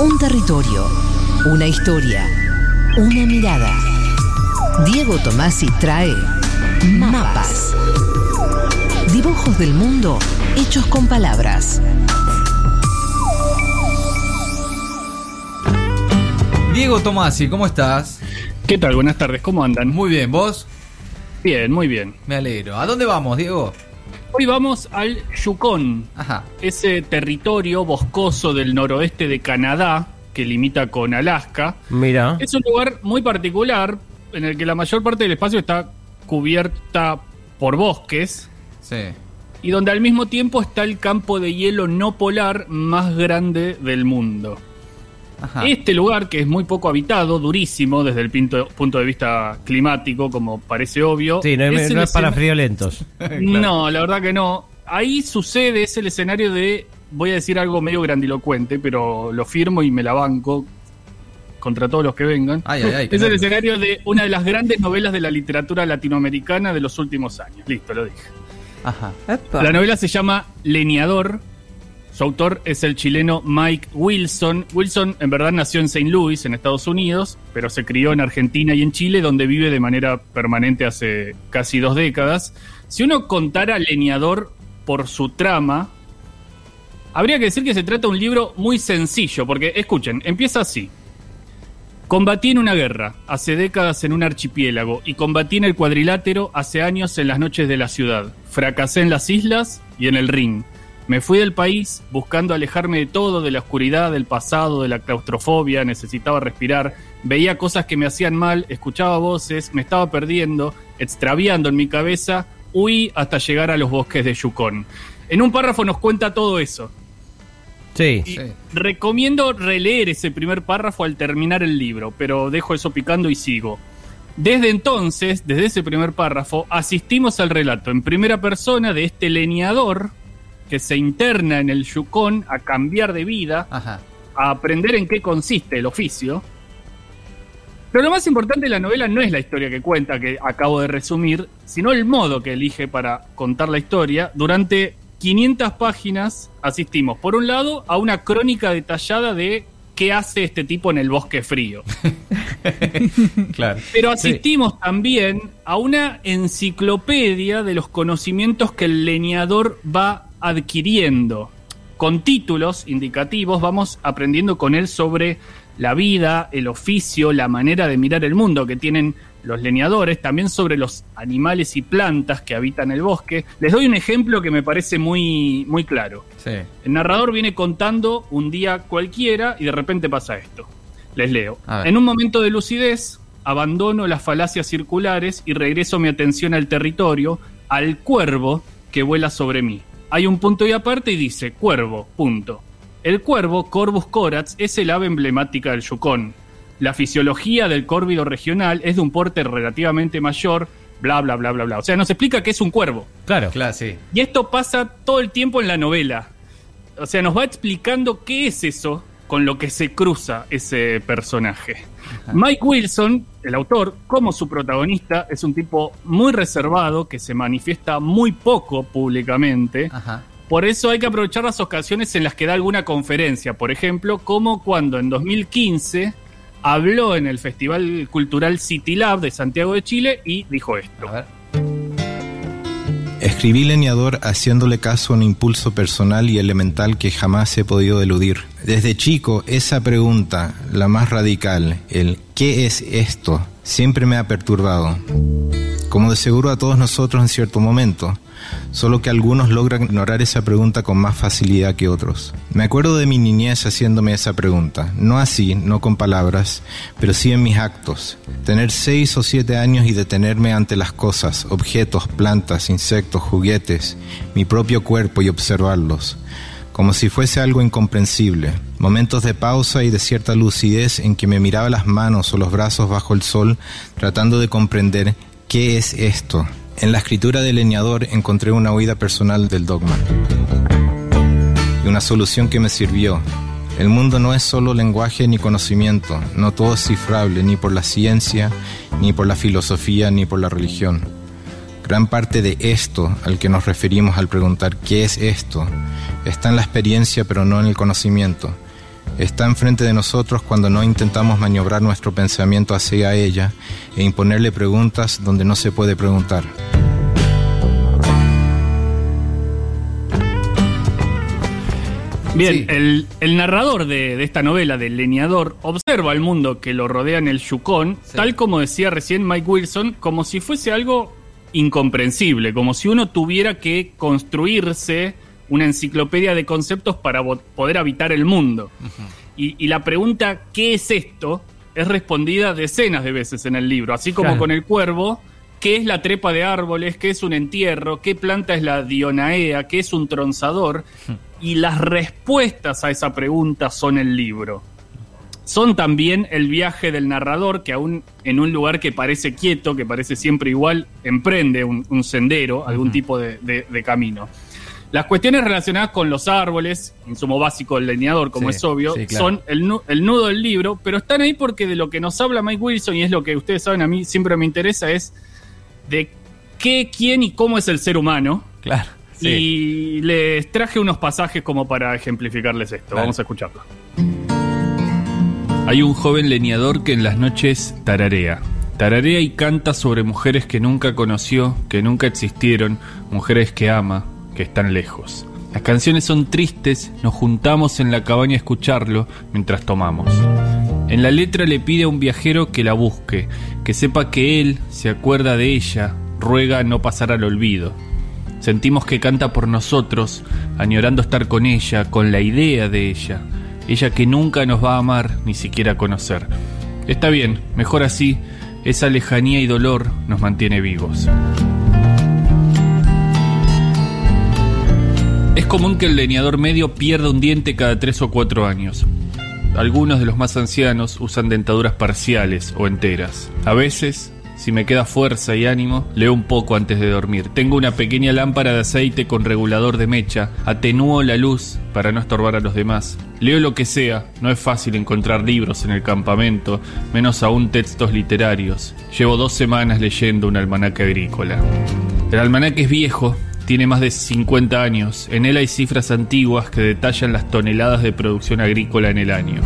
Un territorio, una historia, una mirada. Diego Tomasi trae mapas. Dibujos del mundo hechos con palabras. Diego Tomasi, ¿cómo estás? ¿Qué tal? Buenas tardes, ¿cómo andan? Muy bien, ¿vos? Bien, muy bien. Me alegro. ¿A dónde vamos, Diego? Hoy vamos al Yukon, Ajá. ese territorio boscoso del noroeste de Canadá que limita con Alaska. Mira. Es un lugar muy particular en el que la mayor parte del espacio está cubierta por bosques Sí. y donde al mismo tiempo está el campo de hielo no polar más grande del mundo. Ajá. Este lugar, que es muy poco habitado, durísimo desde el pinto- punto de vista climático, como parece obvio. Sí, no, es- no es para friolentos. No, la verdad que no. Ahí sucede, es el escenario de, voy a decir algo medio grandilocuente, pero lo firmo y me la banco contra todos los que vengan. Ay, ay, ay, qué es el escenario de una de las grandes novelas de la literatura latinoamericana de los últimos años. Listo, lo dije. Ajá. La novela se llama Leñador. Su autor es el chileno Mike Wilson. Wilson en verdad nació en St. Louis, en Estados Unidos, pero se crió en Argentina y en Chile, donde vive de manera permanente hace casi dos décadas. Si uno contara Leñador por su trama, habría que decir que se trata de un libro muy sencillo, porque escuchen, empieza así. Combatí en una guerra, hace décadas en un archipiélago, y combatí en el cuadrilátero hace años en las noches de la ciudad. Fracasé en las islas y en el ring. Me fui del país buscando alejarme de todo, de la oscuridad, del pasado, de la claustrofobia, necesitaba respirar, veía cosas que me hacían mal, escuchaba voces, me estaba perdiendo, extraviando en mi cabeza, huí hasta llegar a los bosques de Yukon. En un párrafo nos cuenta todo eso. Sí. Y Sí. recomiendo releer ese primer párrafo al terminar el libro, pero dejo eso picando y sigo. Desde entonces, desde ese primer párrafo, asistimos al relato en primera persona de este leñador que se interna en el Yukon a cambiar de vida, Ajá. a aprender en qué consiste el oficio. Pero lo más importante de la novela no es la historia que cuenta, que acabo de resumir, sino el modo que elige para contar la historia. Durante 500 páginas asistimos, por un lado, a una crónica detallada de qué hace este tipo en el bosque frío. Claro. Pero asistimos también a una enciclopedia de los conocimientos que el leñador va adquiriendo. Con títulos indicativos vamos aprendiendo con él sobre la vida, el oficio, la manera de mirar el mundo que tienen los leñadores, también sobre los animales y plantas que habitan el bosque. Les doy un ejemplo que me parece muy, muy claro. Sí. El narrador viene contando un día cualquiera y de repente pasa esto. Les leo. En un momento de lucidez, abandono las falacias circulares y regreso mi atención al territorio, al cuervo que vuela sobre mí. Hay un punto y aparte y dice cuervo, punto. El cuervo, Corvus corax, es el ave emblemática del Yukon. La fisiología del córvido regional es de un porte relativamente mayor, bla, bla, bla, bla, bla. O sea, nos explica que es un cuervo. Claro. Claro, sí. Y esto pasa todo el tiempo en la novela. O sea, nos va explicando qué es eso con lo que se cruza ese personaje. Mike Wilson, el autor, como su protagonista, es un tipo muy reservado que se manifiesta muy poco públicamente. Ajá. Por eso hay que aprovechar las ocasiones en las que da alguna conferencia, por ejemplo, como cuando en 2015 habló en el Festival Cultural City Lab de Santiago de Chile y dijo esto. A ver. Escribí Leñador haciéndole caso a un impulso personal y elemental que jamás he podido eludir. Desde chico, esa pregunta, la más radical, el ¿qué es esto?, siempre me ha perturbado. Como de seguro a todos nosotros en cierto momento, solo que algunos logran ignorar esa pregunta con más facilidad que otros. Me acuerdo de mi niñez haciéndome esa pregunta, no así, no con palabras, pero sí en mis actos. Tener seis o siete años y detenerme ante las cosas, objetos, plantas, insectos, juguetes, mi propio cuerpo y observarlos, como si fuese algo incomprensible. Momentos de pausa y de cierta lucidez en que me miraba las manos o los brazos bajo el sol, tratando de comprender qué es esto. En la escritura del leñador encontré una huida personal del dogma y una solución que me sirvió. El mundo no es solo lenguaje ni conocimiento, no todo es cifrable ni por la ciencia, ni por la filosofía, ni por la religión. Gran parte de esto al que nos referimos al preguntar qué es esto está en la experiencia pero no en el conocimiento. Está enfrente de nosotros cuando no intentamos maniobrar nuestro pensamiento hacia ella e imponerle preguntas donde no se puede preguntar. Bien, Sí. el, el narrador de, de esta novela, del leñador, observa el mundo que lo rodea en el Yukon, Sí. tal como decía recién Mike Wilson, como si fuese algo incomprensible, como si uno tuviera que construirse una enciclopedia de conceptos para poder habitar el mundo. y, y la pregunta, ¿qué es esto? es respondida decenas de veces en el libro, así como Claro. con el cuervo. ¿Qué es la trepa de árboles? ¿Qué es un entierro? ¿Qué planta es la dionaea? ¿Qué es un tronzador? Y las respuestas a esa pregunta son el libro. Son también el viaje del narrador que aún en un lugar que parece quieto, que parece siempre igual, emprende un, un sendero, algún tipo de, de- de camino. Las cuestiones relacionadas con los árboles, insumo básico del leñador, como Sí, es obvio, sí, claro. son el, nu- el nudo del libro, pero están ahí porque de lo que nos habla Mike Wilson, y es lo que ustedes saben, a mí siempre me interesa, es de qué, quién y cómo es el ser humano. Claro. Sí. Y les traje unos pasajes como para ejemplificarles esto. Vamos a escucharlo. Hay un joven leñador que en las noches tararea. Tararea y canta sobre mujeres que nunca conoció, que nunca existieron, mujeres que ama, que están lejos. Las canciones son tristes, nos juntamos en la cabaña a escucharlo mientras tomamos. En la letra le pide a un viajero que la busque, que sepa que él se acuerda de ella, ruega no pasar al olvido. Sentimos que canta por nosotros, añorando estar con ella, con la idea de ella, ella que nunca nos va a amar ni siquiera conocer. Está bien, mejor así, esa lejanía y dolor nos mantiene vivos. Es común que el leñador medio pierda un diente cada tres o cuatro años. Algunos de los más ancianos usan dentaduras parciales o enteras. A veces, si me queda fuerza y ánimo, leo un poco antes de dormir. Tengo una pequeña lámpara de aceite con regulador de mecha. Atenúo la luz para no estorbar a los demás. Leo lo que sea. No es fácil encontrar libros en el campamento, menos aún textos literarios. Llevo dos semanas leyendo un almanaque agrícola. El almanaque es viejo, tiene más de 50 años. En él hay cifras antiguas que detallan las toneladas de producción agrícola en el año.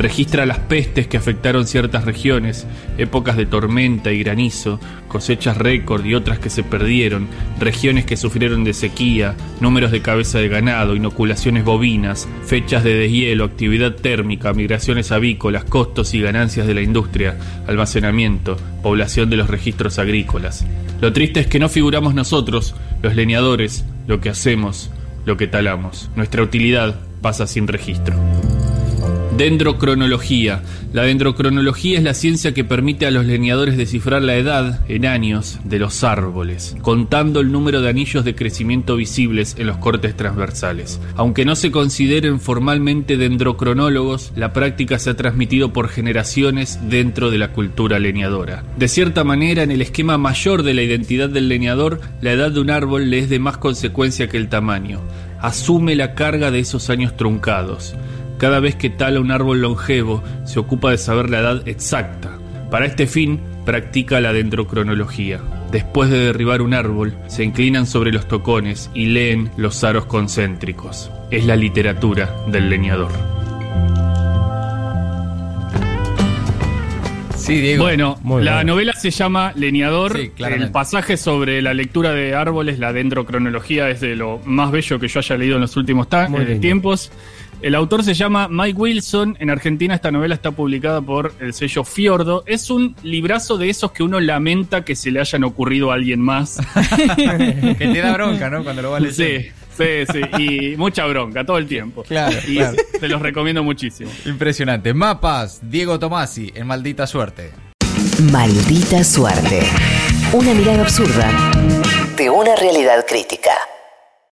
Registra las pestes que afectaron ciertas regiones, épocas de tormenta y granizo, cosechas récord y otras que se perdieron, regiones que sufrieron de sequía, números de cabeza de ganado, inoculaciones bovinas, fechas de deshielo, actividad térmica, migraciones avícolas, costos y ganancias de la industria, almacenamiento, población de los registros agrícolas. Lo triste es que no figuramos nosotros, los leñadores, lo que hacemos, lo que talamos. Nuestra utilidad pasa sin registro. Dendrocronología. La dendrocronología es la ciencia que permite a los leñadores descifrar la edad, en años, de los árboles, contando el número de anillos de crecimiento visibles en los cortes transversales. Aunque no se consideren formalmente dendrocronólogos, la práctica se ha transmitido por generaciones dentro de la cultura leñadora. De cierta manera, en el esquema mayor de la identidad del leñador, la edad de un árbol le es de más consecuencia que el tamaño. Asume la carga de esos años truncados. Cada vez que tala un árbol longevo, se ocupa de saber la edad exacta. Para este fin, practica la dendrocronología. Después de derribar un árbol, se inclinan sobre los tocones y leen los aros concéntricos. Es la literatura del leñador. Sí, Diego. Bueno, Muy la bien. novela se llama Leñador. Sí, el pasaje sobre la lectura de árboles, la dendrocronología, es de lo más bello que yo haya leído en los últimos Muy eh, lindo. El autor se llama Mike Wilson. En Argentina esta novela está publicada por el sello Fiordo. Es un librazo de esos que uno lamenta que se le hayan ocurrido a alguien más. que te da bronca, ¿no? Cuando lo vas a sí, leer. sí, sí. Y mucha bronca todo el tiempo. Claro, y claro. te los recomiendo muchísimo. Impresionante. Mapas, Diego Tomasi, en Maldita Suerte. Maldita suerte. Una mirada absurda de una realidad crítica.